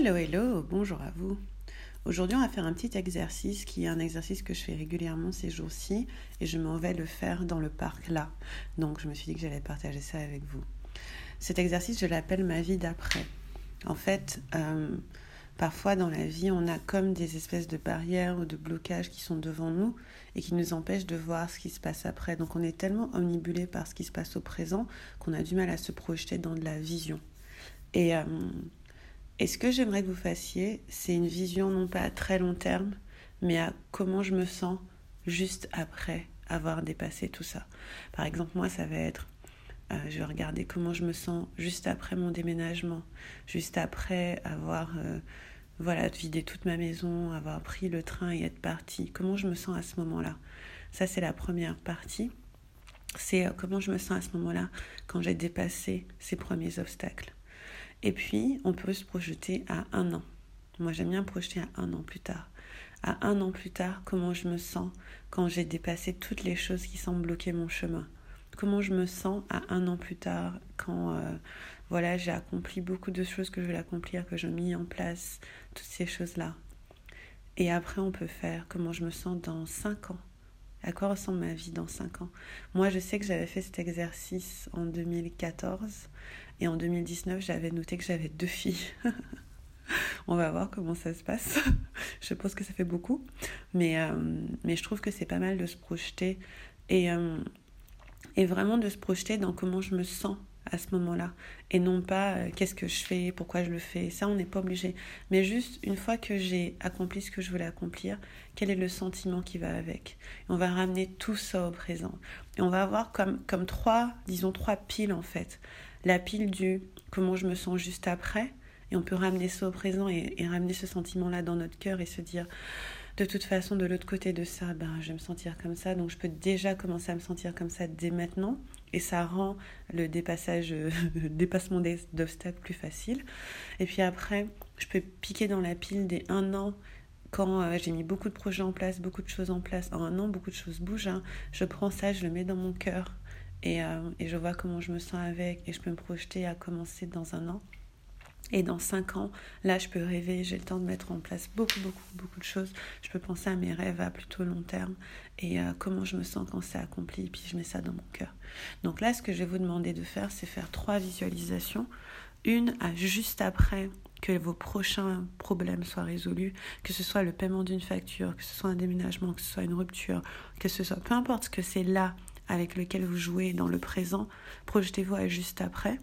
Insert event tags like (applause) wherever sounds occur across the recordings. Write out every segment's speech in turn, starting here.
Hello, hello, bonjour à vous. Aujourd'hui, on va faire un petit exercice qui est un exercice que je fais régulièrement ces jours-ci et je m'en vais le faire dans le parc là. Donc, je me suis dit que j'allais partager ça avec vous. Cet exercice, je l'appelle ma vie d'après. En fait, euh, parfois dans la vie, on a comme des espèces de barrières ou de blocages qui sont devant nous et qui nous empêchent de voir ce qui se passe après. Donc, on est tellement omnibulé par ce qui se passe au présent qu'on a du mal à se projeter dans de la vision. Et. Euh, et ce que j'aimerais que vous fassiez, c'est une vision non pas à très long terme, mais à comment je me sens juste après avoir dépassé tout ça. Par exemple, moi, ça va être, euh, je vais regarder comment je me sens juste après mon déménagement, juste après avoir, euh, voilà, vidé toute ma maison, avoir pris le train et être parti. Comment je me sens à ce moment-là? Ça, c'est la première partie. C'est euh, comment je me sens à ce moment-là quand j'ai dépassé ces premiers obstacles. Et puis, on peut se projeter à un an. Moi, j'aime bien projeter à un an plus tard. À un an plus tard, comment je me sens quand j'ai dépassé toutes les choses qui semblent bloquer mon chemin? Comment je me sens à un an plus tard quand euh, voilà j'ai accompli beaucoup de choses que je veux accomplir, que j'ai mis en place, toutes ces choses-là? Et après, on peut faire comment je me sens dans cinq ans. À quoi ressemble ma vie dans 5 ans? Moi, je sais que j'avais fait cet exercice en 2014 et en 2019, j'avais noté que j'avais deux filles. (laughs) On va voir comment ça se passe. (laughs) je pense que ça fait beaucoup, mais, euh, mais je trouve que c'est pas mal de se projeter et, euh, et vraiment de se projeter dans comment je me sens à ce moment-là et non pas euh, qu'est-ce que je fais, pourquoi je le fais. Ça, on n'est pas obligé. Mais juste une fois que j'ai accompli ce que je voulais accomplir, quel est le sentiment qui va avec? on va ramener tout ça au présent. Et on va avoir comme, comme trois, disons trois piles en fait. La pile du comment je me sens juste après. Et on peut ramener ça au présent et, et ramener ce sentiment-là dans notre cœur et se dire de toute façon, de l'autre côté de ça, ben, je vais me sentir comme ça. Donc, je peux déjà commencer à me sentir comme ça dès maintenant. Et ça rend le dépassage, (laughs) le dépassement d'obstacles plus facile. Et puis après, je peux piquer dans la pile des un an quand euh, j'ai mis beaucoup de projets en place, beaucoup de choses en place. En un an, beaucoup de choses bougent. Hein. Je prends ça, je le mets dans mon cœur et, euh, et je vois comment je me sens avec et je peux me projeter à commencer dans un an. Et dans cinq ans, là, je peux rêver, j'ai le temps de mettre en place beaucoup, beaucoup, beaucoup de choses. Je peux penser à mes rêves à plutôt long terme et à comment je me sens quand c'est accompli. Et puis, je mets ça dans mon cœur. Donc là, ce que je vais vous demander de faire, c'est faire trois visualisations. Une à juste après que vos prochains problèmes soient résolus, que ce soit le paiement d'une facture, que ce soit un déménagement, que ce soit une rupture, que ce soit peu importe ce que c'est là avec lequel vous jouez dans le présent, projetez-vous à juste après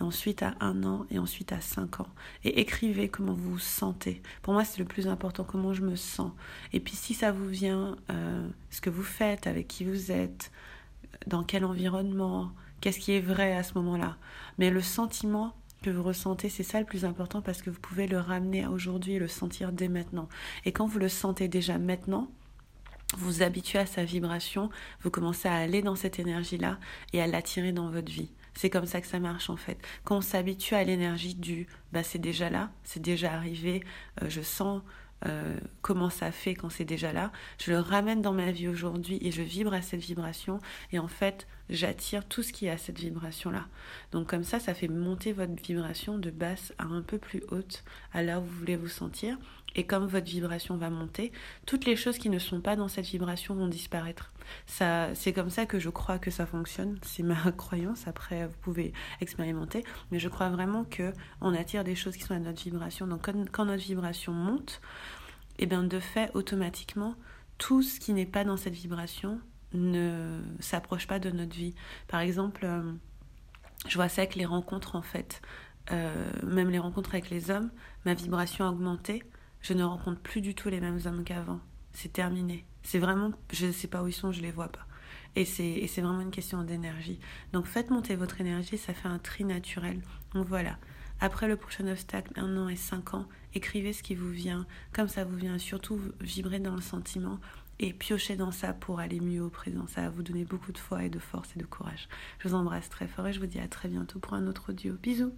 et ensuite à un an, et ensuite à cinq ans. Et écrivez comment vous vous sentez. Pour moi, c'est le plus important, comment je me sens. Et puis si ça vous vient, euh, ce que vous faites, avec qui vous êtes, dans quel environnement, qu'est-ce qui est vrai à ce moment-là. Mais le sentiment que vous ressentez, c'est ça le plus important parce que vous pouvez le ramener à aujourd'hui et le sentir dès maintenant. Et quand vous le sentez déjà maintenant, vous vous habituez à sa vibration, vous commencez à aller dans cette énergie-là et à l'attirer dans votre vie. C'est comme ça que ça marche en fait. Quand on s'habitue à l'énergie du bah c'est déjà là, c'est déjà arrivé, euh, je sens euh, comment ça fait quand c'est déjà là, je le ramène dans ma vie aujourd'hui et je vibre à cette vibration et en fait j'attire tout ce qui est cette vibration là. Donc comme ça, ça fait monter votre vibration de basse à un peu plus haute, à là où vous voulez vous sentir et comme votre vibration va monter, toutes les choses qui ne sont pas dans cette vibration vont disparaître. Ça, c'est comme ça que je crois que ça fonctionne. C'est ma (laughs) croyance. Après, vous pouvez expérimenter, mais je crois vraiment que on attire des choses qui sont à notre vibration. Donc, quand, notre vibration monte, et eh bien de fait, automatiquement, tout ce qui n'est pas dans cette vibration ne s'approche pas de notre vie. Par exemple, euh, je vois ça avec les rencontres en fait. Euh, même les rencontres avec les hommes, ma vibration a augmenté je ne rencontre plus du tout les mêmes hommes qu'avant. C'est terminé. C'est vraiment, je ne sais pas où ils sont, je les vois pas. Et c'est, c'est vraiment une question d'énergie. Donc faites monter votre énergie, ça fait un tri naturel. Donc voilà. Après le prochain obstacle, un an et cinq ans, écrivez ce qui vous vient, comme ça vous vient. Surtout vibrez dans le sentiment et piochez dans ça pour aller mieux au présent. Ça va vous donner beaucoup de foi et de force et de courage. Je vous embrasse très fort et je vous dis à très bientôt pour un autre audio. Bisous